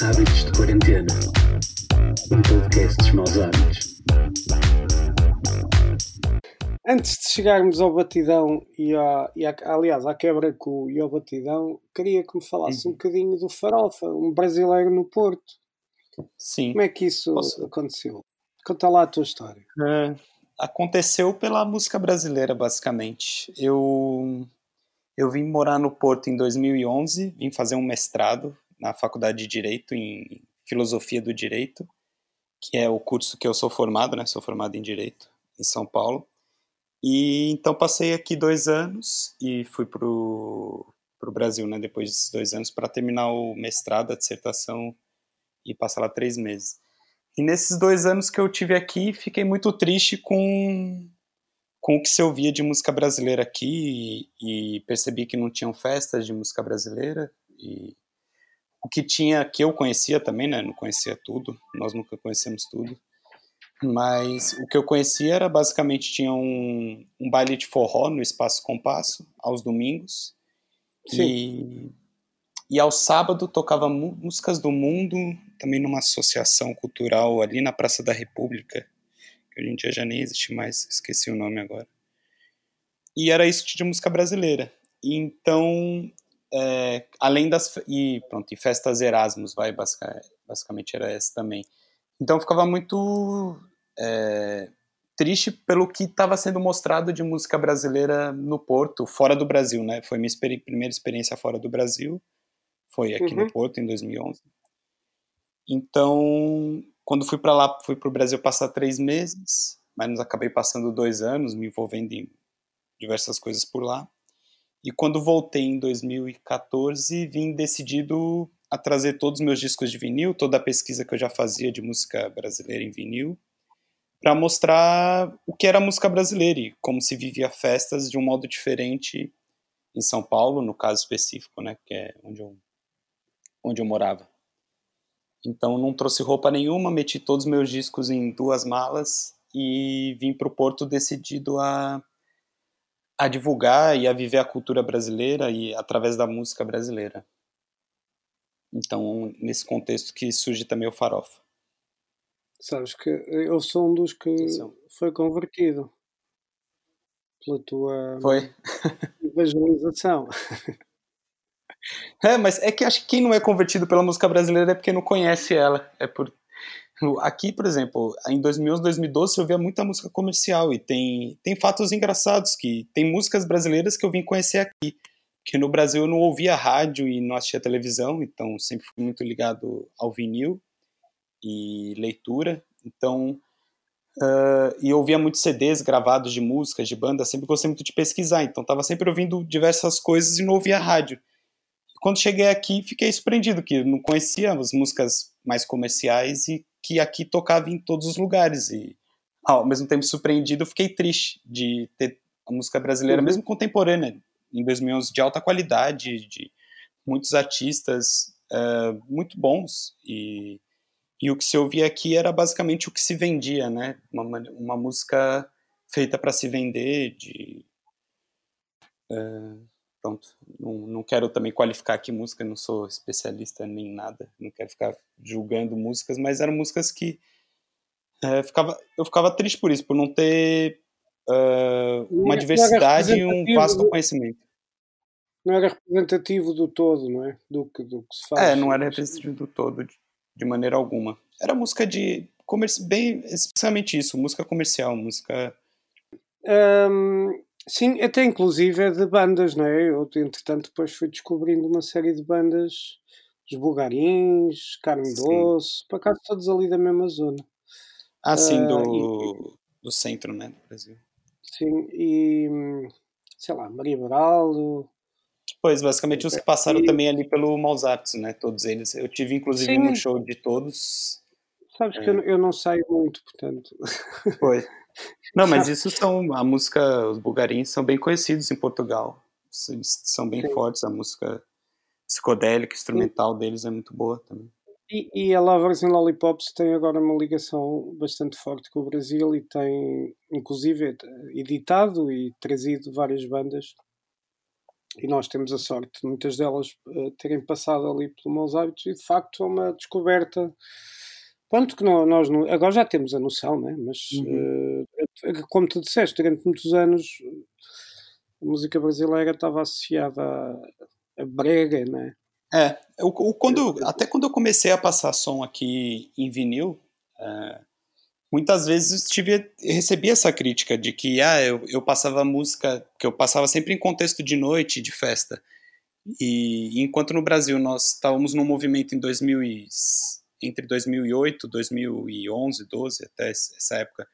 Hábitos de Quarentena. Um podcast dos maus hábitos. Antes de chegarmos ao batidão e, à, e à- aliás à quebra-cu e ao batidão, queria que me falasse um bocadinho do Farofa, um brasileiro no Porto. Sim. Como é que isso Posso? aconteceu? Conta lá a tua história. É, aconteceu pela música brasileira, basicamente. Eu, eu vim morar no Porto em 2011, vim fazer um mestrado na Faculdade de Direito, em Filosofia do Direito, que é o curso que eu sou formado, né? Sou formado em Direito, em São Paulo. E então passei aqui dois anos e fui pro, pro Brasil, né? Depois desses dois anos, para terminar o mestrado, a dissertação e passar lá três meses. E nesses dois anos que eu tive aqui, fiquei muito triste com, com o que se ouvia de música brasileira aqui e, e percebi que não tinham festas de música brasileira e o que tinha que eu conhecia também, né? Não conhecia tudo, nós nunca conhecemos tudo. Mas o que eu conhecia era basicamente tinha um, um baile de forró no Espaço Compasso aos domingos e, e ao sábado tocava músicas do mundo, também numa associação cultural ali na Praça da República, que hoje em dia já nem existe mais, esqueci o nome agora. E era isso de música brasileira. E então, é, além das e pronto, e festas Erasmus, vai basica- basicamente era essa também. Então ficava muito é, triste pelo que estava sendo mostrado de música brasileira no Porto, fora do Brasil, né? Foi minha experi- primeira experiência fora do Brasil, foi aqui Uhum. no Porto em 2011. Então, quando fui para lá, fui para o Brasil passar três meses, mas acabei passando dois anos, me envolvendo em diversas coisas por lá. E quando voltei em 2014, vim decidido a trazer todos os meus discos de vinil, toda a pesquisa que eu já fazia de música brasileira em vinil, para mostrar o que era música brasileira e como se vivia festas de um modo diferente em São Paulo, no caso específico, né, que é onde eu, onde eu morava. Então não trouxe roupa nenhuma, meti todos os meus discos em duas malas e vim para o Porto decidido a, a divulgar e a viver a cultura brasileira e através da música brasileira. Então, nesse contexto que surge também o Farofa. Sabes que eu sou um dos que Atenção. foi convertido pela tua Foi? evangelização. É, mas é que acho que quem não é convertido pela música brasileira é porque não conhece ela. É por aqui, por exemplo, em 2011, 2012 eu ouvia muita música comercial e tem tem fatos engraçados que tem músicas brasileiras que eu vim conhecer aqui, que no Brasil eu não ouvia rádio e não assistia televisão, então sempre fui muito ligado ao vinil e leitura. Então ah, e ouvia muitos CDs gravados de músicas, de banda, sempre gostei muito de pesquisar, então estava sempre ouvindo diversas coisas e não ouvia rádio quando cheguei aqui, fiquei surpreendido que não conhecia as músicas mais comerciais e que aqui tocava em todos os lugares. E ao mesmo tempo surpreendido, fiquei triste de ter a música brasileira, Uhum. mesmo contemporânea, em 2011, de alta qualidade, de muitos artistas eh, muito bons. E, e o que se ouvia aqui era basicamente o que se vendia, né? Uma, uma música feita para se vender, de pronto, não, não quero também qualificar aqui música, não sou especialista nem nada, não quero ficar julgando músicas, mas eram músicas que é, ficava, eu ficava triste por isso, por não ter Não uma era diversidade e um vasto do- conhecimento. Não era representativo do todo, não é? Do que, do que se faz. É, não era representativo do todo, de, de maneira alguma. Era música de, comerci bem, especialmente isso, música comercial, música... Hum, sim, até inclusive é de bandas, não é? Eu, entretanto, depois fui descobrindo uma série de bandas, os Bugarins, Carne Sim. Doce, por acaso todos ali da mesma zona. Ah, do, do centro, né, do Brasil. Sim, e sei lá, Maria Beraldo. Pois, basicamente os que passaram também ali pelo Maus Artes, né? Todos eles. Eu tive, inclusive, Sim. no show de todos. Sabes que É. eu, não- eu não saio muito, portanto. Foi. Não, mas isso são. A música, os bugarins são bem conhecidos em Portugal. Eles são bem Sim. fortes. A música psicodélica, instrumental deles é muito boa também. E, e a Lovers and Lollipops tem agora uma ligação bastante forte com o Brasil e tem, inclusive, editado e trazido várias bandas e nós temos a sorte de muitas delas uh, terem passado ali pelos maus hábitos e de facto é uma descoberta. Pronto, que nós agora já temos a noção, né? mas uhum. uh, como tu disseste, durante muitos anos a música brasileira estava associada a, a brega, né? É, eu, eu, quando, até quando eu comecei a passar som aqui em vinil, é, muitas vezes tive, recebi essa crítica de que ah, eu, eu passava música, que eu passava sempre em contexto de noite, de festa. E, enquanto no Brasil nós estávamos num movimento em 2000 e, entre 2008, 2011, 12, até essa época,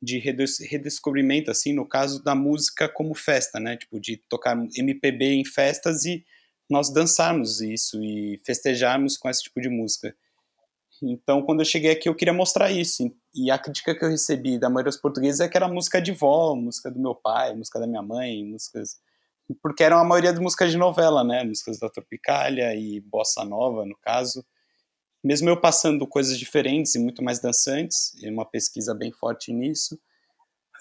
de redescobrimento, assim, no caso da música como festa, né? Tipo, de tocar MPB em festas e nós dançarmos isso e festejarmos com esse tipo de música. Então, quando eu cheguei aqui, eu queria mostrar isso. E a crítica que eu recebi da maioria dos portugueses é que era música de vó, música do meu pai, música da minha mãe, músicas. Porque eram a maioria de músicas de novela, né? Músicas da Tropicália e bossa nova, no caso. Mesmo eu passando coisas diferentes e muito mais dançantes, e uma pesquisa bem forte nisso,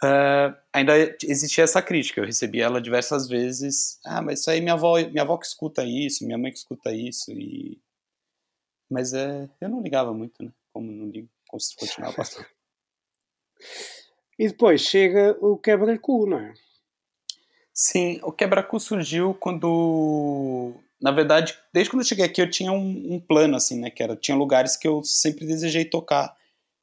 Uh, ainda existia essa crítica, eu recebi ela diversas vezes. Ah, mas isso aí minha avó, minha avó que escuta isso, minha mãe que escuta isso. E... Mas é, eu não ligava muito, né? Como não ligo, como se continuava passando. e depois chega o quebra-cu, não é? Sim, o quebra-cu surgiu quando. Na verdade, desde quando eu cheguei aqui, eu tinha um, um plano, assim, né? Que era, tinha lugares que eu sempre desejei tocar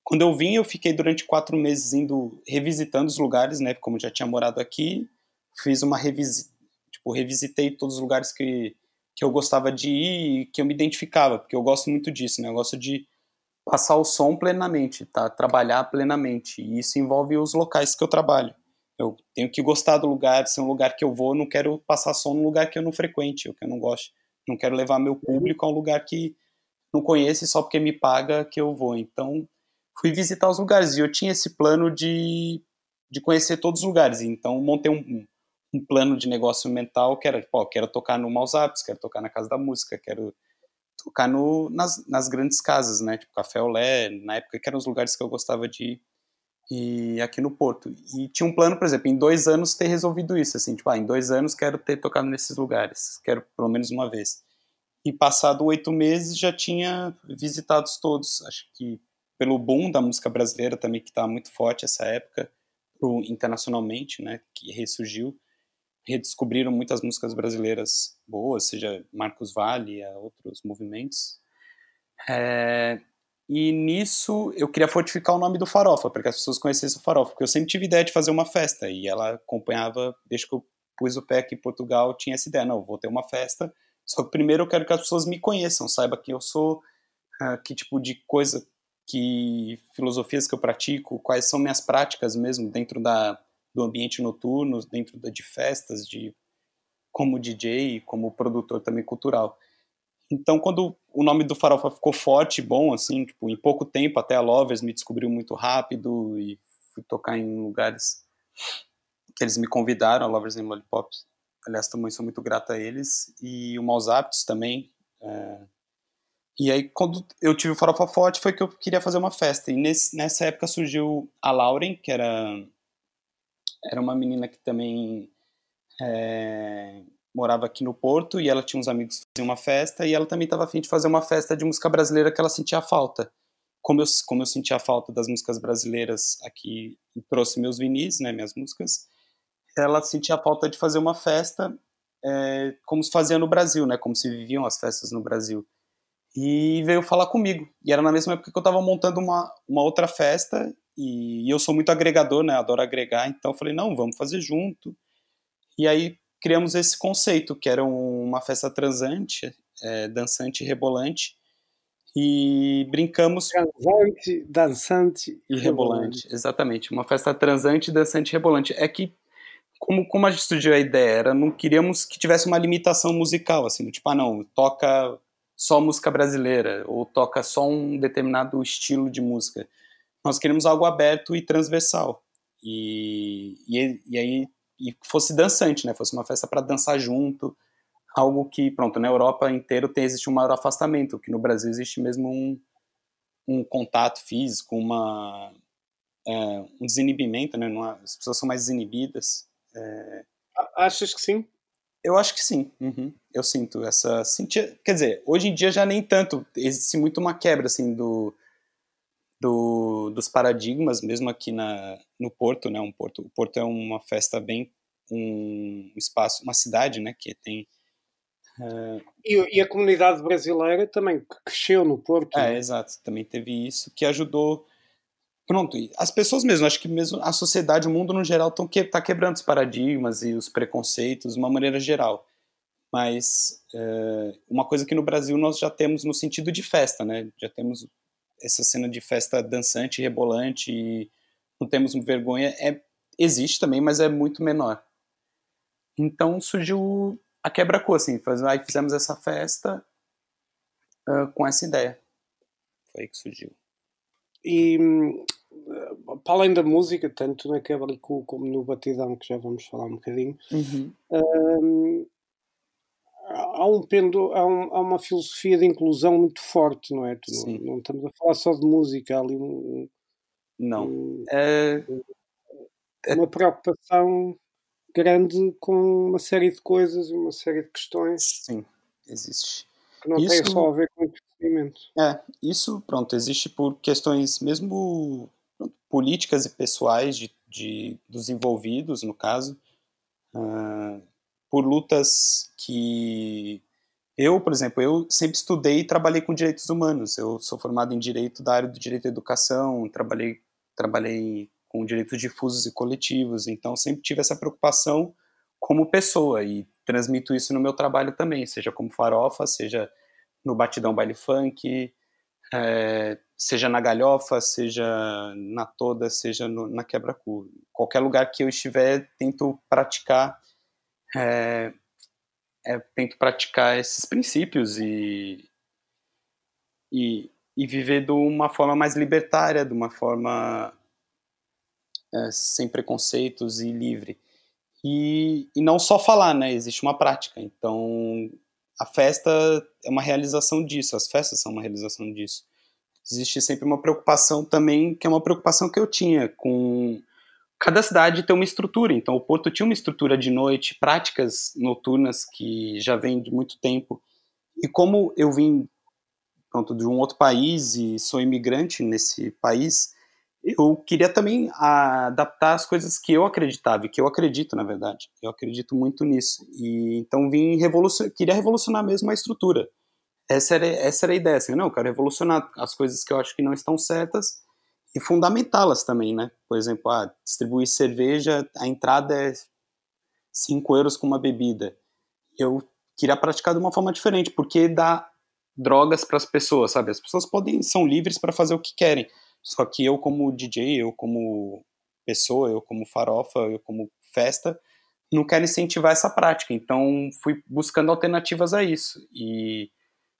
quando eu vim, eu fiquei durante quatro meses indo revisitando os lugares, né? Como já tinha morado aqui, fiz uma revisita, tipo, revisitei todos os lugares que, que eu gostava de ir e que eu me identificava, porque eu gosto muito disso, né? Eu gosto de passar o som plenamente, tá? Trabalhar plenamente. E isso envolve os locais que eu trabalho. Eu tenho que gostar do lugar, se é um lugar que eu vou, não quero passar som num lugar que eu não frequente, ou que eu não gosto. Não quero levar meu público a um lugar que não conheço só porque me paga que eu vou. Então, fui visitar os lugares. E eu tinha esse plano de, de conhecer todos os lugares. Então, montei um, um plano de negócio mental que era, pô, quero tocar no Maus Apps, quero tocar na Casa da Música, quero tocar no, nas, nas grandes casas, né? Tipo Café Olé, na época que eram os lugares que eu gostava de ir. E aqui no Porto. E tinha um plano, por exemplo, em dois anos ter resolvido isso. Assim, tipo, ah, em dois anos quero ter tocado nesses lugares. Quero pelo menos uma vez. E passado oito meses já tinha visitado todos. Acho que pelo boom da música brasileira também, que estava muito forte essa época, pro, internacionalmente, né, que ressurgiu. Redescobriram muitas músicas brasileiras boas, seja Marcos Valle, a outros movimentos. É, e nisso eu queria fortificar o nome do Farofa, para que as pessoas conhecessem o Farofa, porque eu sempre tive ideia de fazer uma festa, e ela acompanhava, desde que eu pus o pé aqui em Portugal, tinha essa ideia, não, vou ter uma festa, só que primeiro eu quero que as pessoas me conheçam, saiba que eu sou, uh, que tipo de coisa, que filosofias que eu pratico, quais são minhas práticas mesmo dentro da, do ambiente noturno, dentro da, de festas, de como DJ, como produtor também cultural. Então, quando o nome do Farofa ficou forte, bom, assim, tipo, em pouco tempo, até a Lovers me descobriu muito rápido e fui tocar em lugares que eles me convidaram, a Lovers and Lollipops. Aliás, também sou muito grata a eles. E o Maus Aptos também, é, e aí, quando eu tive o Farofa Forte, foi que eu queria fazer uma festa. E nesse, nessa época surgiu a Lauren, que era, era uma menina que também é, morava aqui no Porto, e ela tinha uns amigos que faziam uma festa, e ela também estava afim de fazer uma festa de música brasileira que ela sentia falta. Como eu, como eu sentia falta das músicas brasileiras aqui, e trouxe meus vinis, né, minhas músicas, ela sentia falta de fazer uma festa é, como se fazia no Brasil, né, como se viviam as festas no Brasil e veio falar comigo. E era na mesma época que eu estava montando uma, uma outra festa e, e, eu sou muito agregador, né? Adoro agregar, então eu falei, não, vamos fazer junto. E aí criamos esse conceito, que era uma festa transante, é, dançante e rebolante. E brincamos. Transante, dançante e rebolante. rebolante. Exatamente, uma festa transante, dançante e rebolante. É que como, como a gente surgiu a ideia, era não queríamos que tivesse uma limitação musical, assim, tipo, ah, não, toca só música brasileira ou toca só um determinado estilo de música. Nós queremos algo aberto e transversal. E, e, e aí e fosse dançante, né? Fosse uma festa para dançar junto, algo que, pronto, na Europa inteira tem existe um maior afastamento, que no Brasil existe mesmo um, um contato físico, uma é, um desinibimento, né? As pessoas são mais desinibidas. É... Achas que sim? Eu acho que sim. Uhum. Eu sinto essa. Sentia, quer dizer, hoje em dia já nem tanto. Existe muito uma quebra assim do, do dos paradigmas, mesmo aqui na, no Porto, né? Um Porto, o Porto é uma festa bem um espaço, uma cidade, né? Que tem Uh, e, e, a comunidade brasileira também cresceu no Porto. É, né? exato. Também teve isso que ajudou. Pronto, as pessoas mesmo, acho que mesmo a sociedade, o mundo no geral, estão que, tá quebrando os paradigmas e os preconceitos de uma maneira geral. Mas uh, uma coisa que no Brasil nós já temos no sentido de festa, né? Já temos essa cena de festa dançante, rebolante, e não temos vergonha. É, existe também, mas é muito menor. Então surgiu a quebra-cor, assim. Faz, aí fizemos essa festa uh, com essa ideia. Foi aí que surgiu. E para além da música, tanto na quebra-cor como no batidão, que já vamos falar um bocadinho, uhum. uh, há, um pendo, há, um, há, uma filosofia de inclusão muito forte, não é? Não, não, estamos a falar só de música, há ali um. Não. Um, é... Uma preocupação grande com uma série de coisas e uma série de questões. Sim, existe. Que não isso, tem só a ver com o procedimento. É, isso, pronto, existe por questões mesmo pronto, políticas e pessoais de, de, dos envolvidos, no caso, uh, por lutas que eu, por exemplo, eu sempre estudei e trabalhei com direitos humanos. Eu sou formado em direito da área do direito à educação, trabalhei trabalhei com direitos difusos e coletivos. Então, sempre tive essa preocupação como pessoa e transmito isso no meu trabalho também, seja como farofa, seja no batidão baile funk, é, seja na galhofa, seja na toda, seja no, na quebra-cu. Qualquer lugar que eu estiver, tento praticar é, é, tento praticar esses princípios e, e, e viver de uma forma mais libertária, de uma forma é, sem preconceitos e livre. E, e não só falar, né? Existe uma prática. Então, a festa é uma realização disso, as festas são uma realização disso. Existe sempre uma preocupação também, que é uma preocupação que eu tinha com cada cidade ter uma estrutura. Então, o Porto tinha uma estrutura de noite, práticas noturnas que já vem de muito tempo. E como eu vim pronto, de um outro país e sou imigrante nesse país, eu queria também adaptar as coisas que eu acreditava, e que eu acredito, na verdade. Eu acredito muito nisso. E então vim queria revolucionar mesmo a estrutura. Essa era, essa era a ideia, assim, não, eu quero revolucionar as coisas que eu acho que não estão certas e fundamentá-las também, né? Por exemplo, ah, distribuir cerveja, a entrada é 5 euros com uma bebida. Eu queria praticar de uma forma diferente, porque dá drogas para as pessoas, sabe? As pessoas podem são livres para fazer o que querem só que eu como DJ, eu como pessoa, eu como farofa, eu como festa, não quero incentivar essa prática. Então fui buscando alternativas a isso. E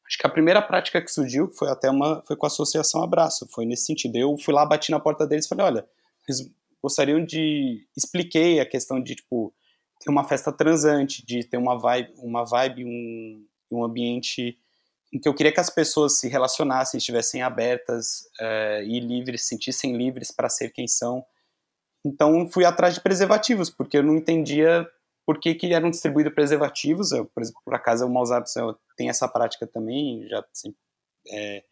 acho que a primeira prática que surgiu foi até uma foi com a associação Abraço, foi nesse sentido. Eu fui lá, bati na porta deles e falei, olha, eles gostariam de expliquei a questão de tipo ter uma festa transante, de ter uma vibe, uma vibe, um, um ambiente em que eu queria que as pessoas se relacionassem, estivessem abertas uh, e livres, se sentissem livres para ser quem são. Então fui atrás de preservativos, porque eu não entendia por que, que eram distribuídos preservativos. Eu, por, por acaso o Maus Hábitos tem essa prática também, já assim, é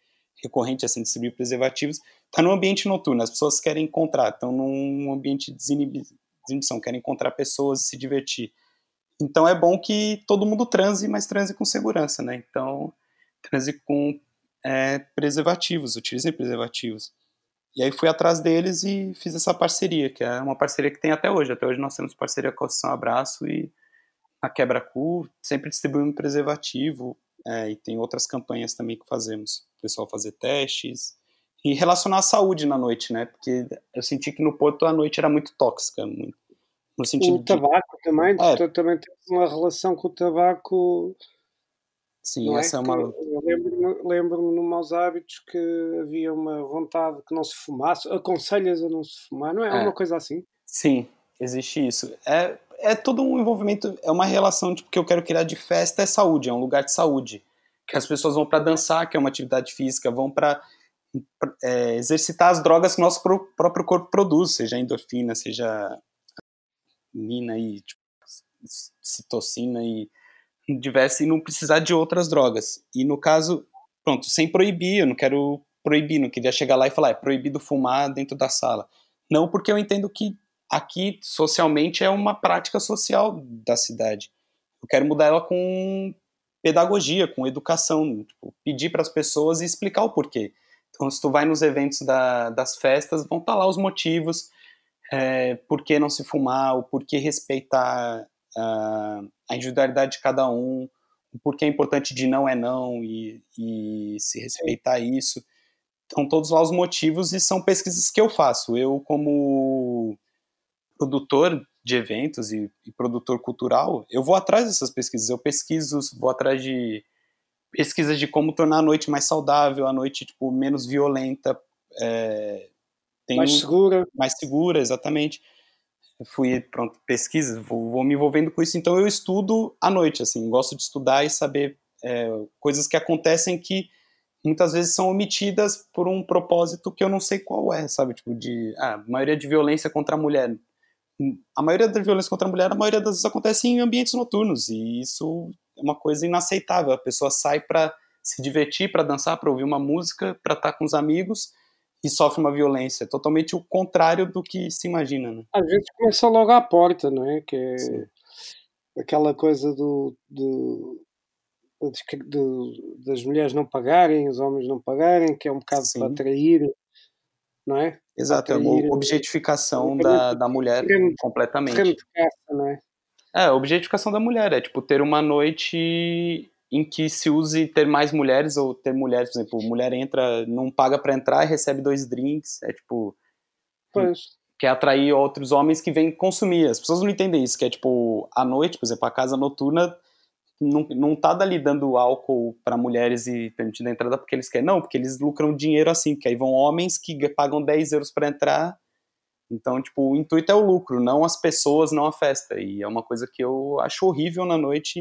recorrente assim distribuir preservativos. Está no ambiente noturno, as pessoas querem encontrar, estão num ambiente de desinibição, querem encontrar pessoas e se divertir. Então é bom que todo mundo transe, mas transe com segurança, né? Então transe com é, preservativos, utilizem preservativos. E aí fui atrás deles e fiz essa parceria, que é uma parceria que tem até hoje. Até hoje nós temos parceria com a Associação Abraço e a Quebra-Cu, sempre distribuindo preservativo, é, e tem outras campanhas também que fazemos. O pessoal fazer testes e relacionar a saúde na noite, né? Porque eu senti que no Porto a noite era muito tóxica, muito, no sentido o tabaco de... também, é. também tem uma relação com o tabaco Sim, essa é, é uma. Eu lembro-me lembro no Maus Hábitos que havia uma vontade que não se fumasse, aconselhas a não se fumar, não é? é. Uma coisa assim? Sim, existe isso. É, é todo um envolvimento, é uma relação tipo, que eu quero criar de festa é saúde, é um lugar de saúde. Que as pessoas vão para dançar, que é uma atividade física, vão para é, exercitar as drogas que o nosso próprio corpo produz, seja endorfina, seja mina e tipo, citocina e tivesse não precisar de outras drogas. E no caso, pronto, sem proibir, eu não quero proibir, não queria chegar lá e falar, é proibido fumar dentro da sala. Não, porque eu entendo que aqui, socialmente, é uma prática social da cidade. Eu quero mudar ela com pedagogia, com educação, tipo, pedir para as pessoas e explicar o porquê. Então, se tu vai nos eventos da, das festas, vão estar tá lá os motivos, é, por que não se fumar, o porquê respeitar uh, a individualidade de cada um, o porquê é importante de não é não e, e se respeitar isso. Então, todos lá os motivos e são pesquisas que eu faço. Eu, como produtor de eventos e, e, produtor cultural, eu vou atrás dessas pesquisas. Eu pesquiso, vou atrás de pesquisas de como tornar a noite mais saudável, a noite tipo menos violenta, é, mais segura, mais segura, exatamente. Fui pronto pesquisas, vou, vou, me envolvendo com isso. Então eu estudo à noite, assim, gosto de estudar e saber é, coisas que acontecem que muitas vezes são omitidas por um propósito que eu não sei qual é, sabe? Tipo, de. Ah, a maioria de violência contra a mulher. A maioria da violência contra a mulher, a maioria das vezes acontece em ambientes noturnos, e isso é uma coisa inaceitável. A pessoa sai para se divertir, para dançar, para ouvir uma música, para estar tá com os amigos e sofre uma violência. Totalmente o contrário do que se imagina, né? Às vezes começa logo à porta, não é? Que é Sim. aquela coisa do, do de, das mulheres não pagarem, os homens não pagarem, que é um bocado Sim. para atrair, não é? Exato, atrair, é uma objetificação da, da mulher completamente. Caça, não é? é, a objetificação da mulher, é tipo ter uma noite em que se use ter mais mulheres ou ter mulheres, por exemplo, mulher entra, não paga para entrar e recebe dois drinks, é tipo... Pois quer atrair outros homens que vêm consumir. As pessoas não entendem isso, que é tipo, à noite, por exemplo, a casa noturna não, não tá dali dando álcool para mulheres e permitindo a entrada porque eles querem, não, porque eles lucram dinheiro assim, porque aí vão homens que pagam 10 euros para entrar. Então, tipo, o intuito é o lucro, não as pessoas, não a festa. E é uma coisa que eu acho horrível na noite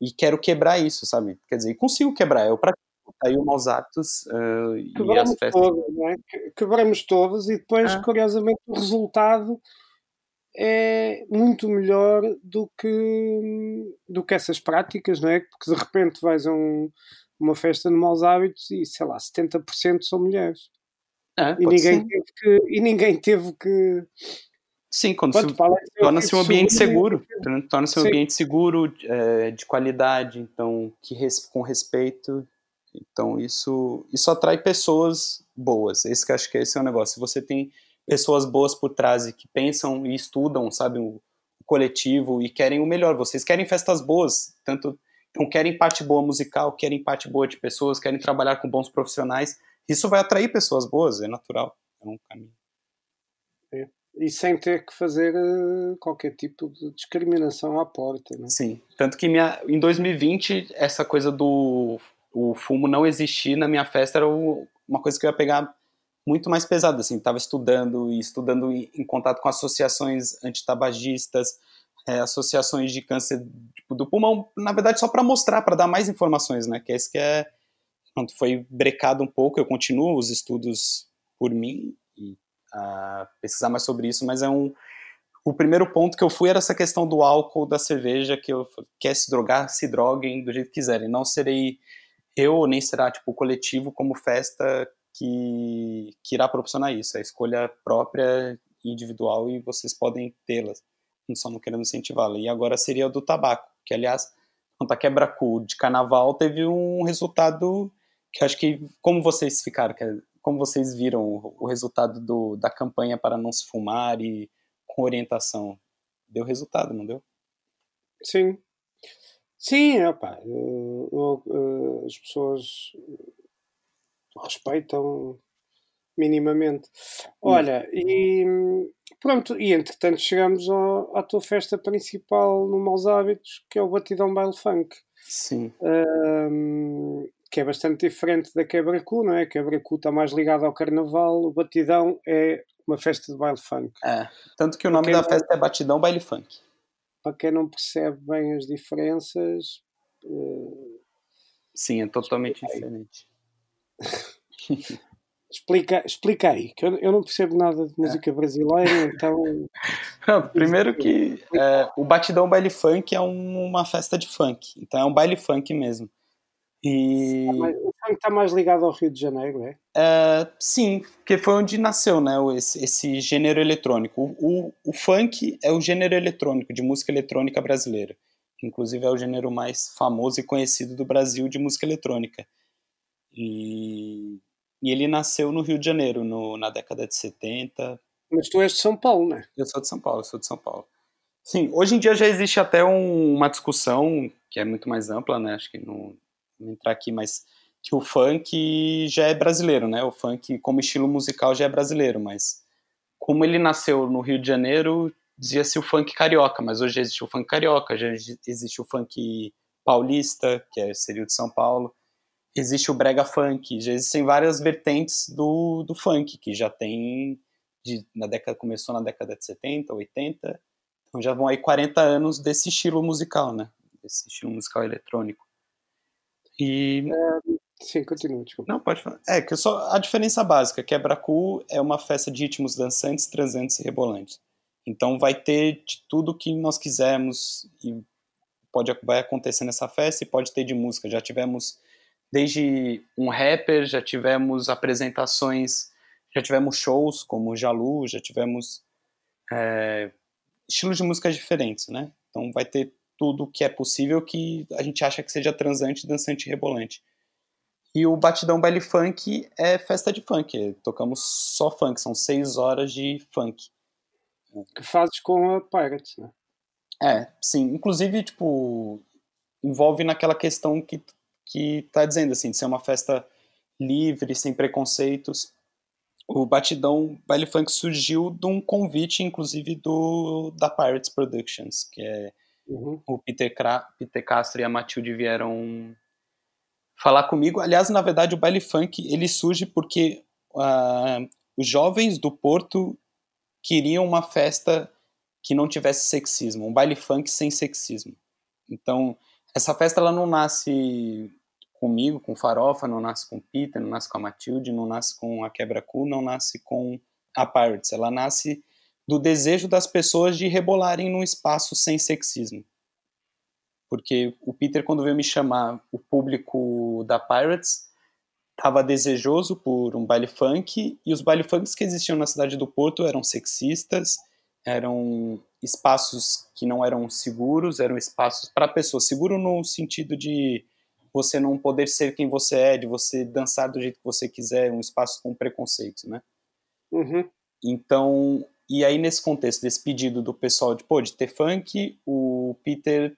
e, quero quebrar isso, sabe? Quer dizer, consigo quebrar, eu pratico aí os maus hábitos uh, e as festas. Todos, né? Quebramos todos e depois, ah. curiosamente, o resultado é muito melhor do que, do que essas práticas, não é? Porque de repente vais a um, uma festa de maus hábitos e sei lá, 70% são mulheres. É, e, ninguém teve que, e ninguém teve que. Sim, quando se, torna-se um ambiente seguro, torna-se um ambiente seguro, é, de qualidade, então que res, com respeito. Então isso isso atrai pessoas boas. Esse que acho que esse é o negócio. Se você tem pessoas boas por trás e que pensam e estudam, sabe, o, coletivo e querem o melhor. Vocês querem festas boas, tanto então querem parte boa musical, querem parte boa de pessoas, querem trabalhar com bons profissionais. Isso vai atrair pessoas boas, é natural, é um caminho. É. E sem ter que fazer uh, qualquer tipo de discriminação à porta, né? Sim, tanto que minha, em 2020 essa coisa do o fumo não existir na minha festa era o, uma coisa que eu ia pegar muito mais pesado, assim, estava estudando e estudando em, em, contato com associações antitabagistas, é, associações de câncer tipo, do pulmão, na verdade só para mostrar, para dar mais informações, né, que é isso que é, pronto, foi brecado um pouco, eu continuo os estudos por mim e a pesquisar mais sobre isso, mas é um, o primeiro ponto que eu fui era essa questão do álcool, da cerveja, que eu quer se drogar, se droguem do jeito que quiserem, não serei eu, nem será, tipo, o coletivo como festa que, que irá proporcionar isso, a escolha própria individual e vocês podem tê-las, só não querendo incentivá-la. E agora seria o do tabaco, que aliás, quanto a quebra-cu de carnaval, teve um resultado que acho que, como vocês ficaram, como vocês viram o, resultado do, da campanha para não se fumar e com orientação, deu resultado, não deu? Sim. Sim, opa, eu, eu, eh, as pessoas respeitam minimamente. Olha, e pronto, e entretanto chegamos ao, à tua festa principal no Maus Hábitos, que é o Batidão Baile Funk. Sim. Um, que é bastante diferente da Quebra-Cu, não é? A Quebra-Cu está mais ligado ao carnaval, o Batidão é uma festa de baile funk. É, tanto que o nome da não, festa é Batidão Baile Funk. Para quem não percebe bem as diferenças... Uh, Sim, é totalmente diferente. Explica, explica aí, que eu, eu não percebo nada de música brasileira, então. Não, primeiro que é, o Batidão Baile Funk é um, uma festa de funk, então é um baile funk mesmo. E... O funk está mais ligado ao Rio de Janeiro, é? é sim, porque foi onde nasceu né, esse, esse gênero eletrônico. O, o, o, funk é o gênero eletrônico, de música eletrônica brasileira. Inclusive é o gênero mais famoso e conhecido do Brasil de música eletrônica. E, e ele nasceu no Rio de Janeiro, no, na década de 70. Mas tu és de São Paulo, né? Eu sou de São Paulo, sou de São Paulo. Sim, hoje em dia já existe até um, uma discussão que é muito mais ampla, né? Acho que não entrar aqui, mas que o funk já é brasileiro, né? O funk como estilo musical já é brasileiro, mas como ele nasceu no Rio de Janeiro, dizia-se o funk carioca, mas hoje existe o funk carioca, já existe o funk paulista, que é, seria o de São Paulo, existe o brega funk, já existem várias vertentes do, do funk, que já tem, de, na década, começou na década de 70, 80, então já vão aí 40 anos desse estilo musical, né? Desse estilo musical eletrônico. E... É, sim, continua, desculpa. Não, pode falar. É, que só a diferença básica, quebra-cu é uma festa de ritmos dançantes, transantes e rebolantes. Então vai ter de tudo que nós quisermos e pode vai acontecer nessa festa e pode ter de música. Já tivemos desde um rapper, já tivemos apresentações, já tivemos shows como o Jalu, já tivemos é, estilos de músicas diferentes, né? Então vai ter tudo que é possível que a gente acha que seja transante, dançante e rebolante. E o Batidão Baile Funk é festa de funk, tocamos só funk, são seis horas de funk. Que fazes com a Pirates, né? É, sim. Inclusive, tipo, envolve naquela questão que, que tá dizendo, assim, de ser uma festa livre, sem preconceitos. O Batidão Baile Funk surgiu de um convite, inclusive, do da Pirates Productions, que é Uhum. O Peter, Peter Castro e a Matilde vieram falar comigo. Aliás, na verdade, o baile funk ele surge porque uh, os jovens do Porto queriam uma festa que não tivesse sexismo, um baile funk sem sexismo. Então, essa festa ela não nasce comigo, com Farofa, não nasce com Peter, não nasce com a Matilde, não nasce com a Quebra-Cu, não nasce com a Pirates. Ela nasce do desejo das pessoas de rebolarem num espaço sem sexismo. Porque o Peter, quando veio me chamar, o público da Pirates estava desejoso por um baile funk, e os baile funks que existiam na cidade do Porto eram sexistas, eram espaços que não eram seguros, eram espaços para pessoas. Seguro no sentido de você não poder ser quem você é, de você dançar do jeito que você quiser, um espaço com preconceito, né? Uhum. Então, e aí, nesse contexto desse pedido do pessoal de, pô, de ter funk, o Peter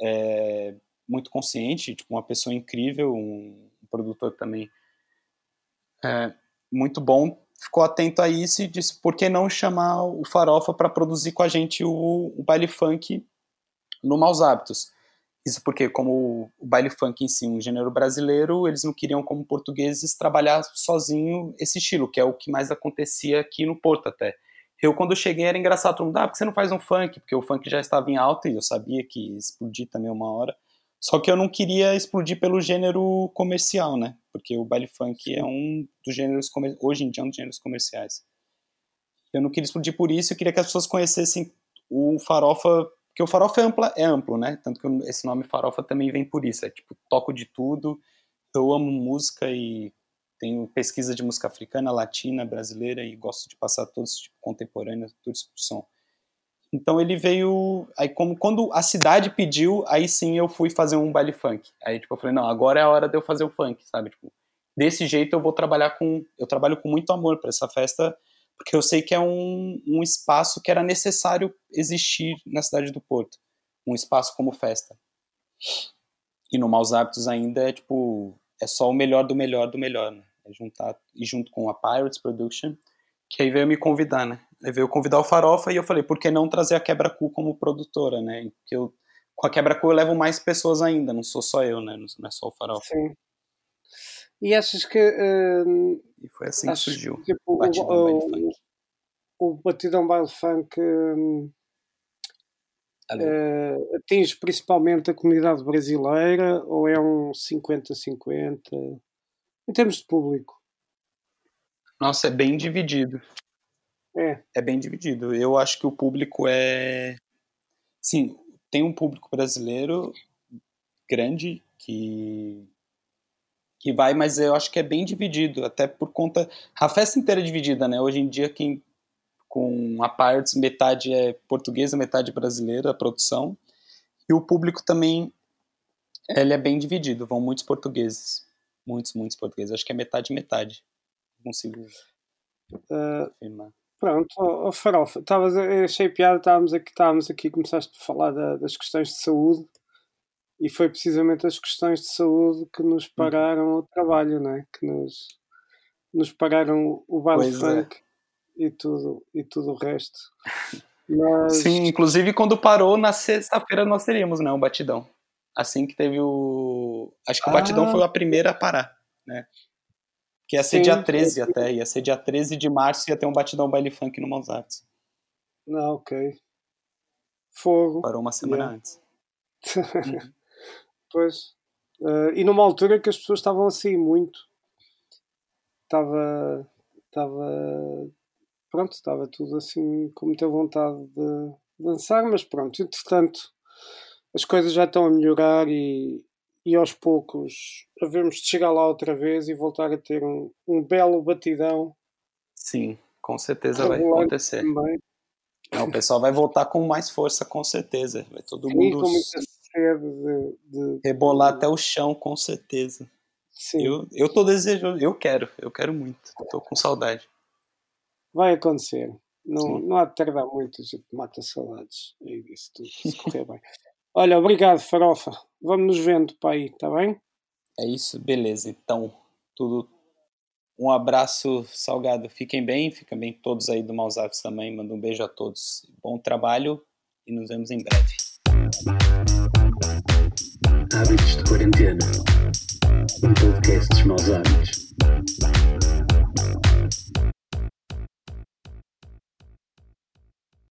é muito consciente, tipo, uma pessoa incrível, um, produtor também é, muito bom, ficou atento a isso e disse, por que não chamar o Farofa para produzir com a gente o, o baile funk no Maus Hábitos? Isso porque, como o baile funk em si, um gênero brasileiro, eles não queriam, como portugueses, trabalhar sozinho esse estilo, que é o que mais acontecia aqui no Porto até. Eu, quando cheguei, era engraçado. Todo mundo, ah, por que você não faz um funk? Porque o funk já estava em alta e eu sabia que ia explodir também uma hora. Só que eu não queria explodir pelo gênero comercial, né? Porque o baile funk é um dos gêneros, hoje em dia, é um dos gêneros comerciais. Eu não queria explodir por isso, eu queria que as pessoas conhecessem o farofa, porque o farofa é, ampla, é amplo, né? Tanto que esse nome farofa também vem por isso. É tipo, toco de tudo, eu amo música e tenho pesquisa de música africana, latina, brasileira e gosto de passar todos tipo contemporânea, tudo isso por som. Então ele veio, aí como quando a cidade pediu, aí sim eu fui fazer um baile funk. Aí tipo eu falei, não, agora é a hora de eu fazer o funk, sabe? Tipo, desse jeito eu vou trabalhar com, eu trabalho com muito amor para essa festa, porque eu sei que é um, um espaço que era necessário existir na cidade do Porto, um espaço como festa. E no Maus Hábitos ainda é tipo, é só o melhor do melhor do melhor, né? É juntar, e junto com a Pirates Production, que aí veio me convidar, né? Aí veio convidar o Farofa e eu falei, por que não trazer a Quebra-Cu como produtora, né? Porque eu, com a Quebra-Cu eu levo mais pessoas ainda, não sou só eu, né? Não é só o Farofa. Sim. E achas que. Uh, e foi assim que surgiu que, tipo, o Batidão o, Baile Funk. O Batidão Baile Funk. Uh, atinge principalmente a comunidade brasileira ou é um 50-50? Em termos de público? Nossa, é bem dividido. É. É bem dividido. Eu acho que o público é. Sim, tem um público brasileiro grande que que vai, mas eu acho que é bem dividido, até por conta a festa inteira é dividida, né? Hoje em dia quem com a Pirates metade é portuguesa, metade brasileira a produção e o público também ele é bem dividido, vão muitos portugueses, muitos muitos portugueses, acho que é metade metade, não consigo uh, afirmar. Pronto, oh, oh Farofa, tavas, achei piada, estávamos aqui, estávamos aqui, começaste a falar da, das questões de saúde e foi precisamente as questões de saúde que nos uhum. pararam o trabalho, não é? Que nos, nos pararam o baile funk é. e, tudo, e tudo o resto. Mas... Sim, inclusive quando parou na sexta-feira nós teríamos, né, o batidão. Assim que teve o. Acho que ah. o batidão foi a primeira a parar, né? Que ia ser Sim, dia 13 até, ia ser dia 13 de março ia ter um batidão baile funk no Mozart. Ah, ok. Fogo. Parou uma semana yeah. antes. uhum. Pois. Uh, e numa altura que as pessoas estavam assim muito. Estava. Estava. Pronto, estava tudo assim com muita vontade de dançar, mas pronto, entretanto as coisas já estão a melhorar e, e aos poucos havemos de chegar lá outra vez e voltar a ter um, um belo batidão. Sim, com certeza vai acontecer. Não, o pessoal vai voltar com mais força, com certeza. Vai todo Sim, mundo. Com muita de, de, Rebolar até o chão, com certeza. Sim. Eu, eu tô desejando, eu quero, eu quero muito. Tô com saudade. Vai acontecer. Não, não há de tardar muito, a gente mata saudades. É isso tudo, se correr bem. Olha, obrigado, Farofa. Vamos nos vendo para aí, tá bem? É isso, beleza. Então, tudo. Um abraço, Salgado. Fiquem bem, fiquem bem todos aí do Maus Aves também. Manda um beijo a todos. Bom trabalho e nos vemos em breve. Hábitos de Quarentena, um podcast dos maus hábitos.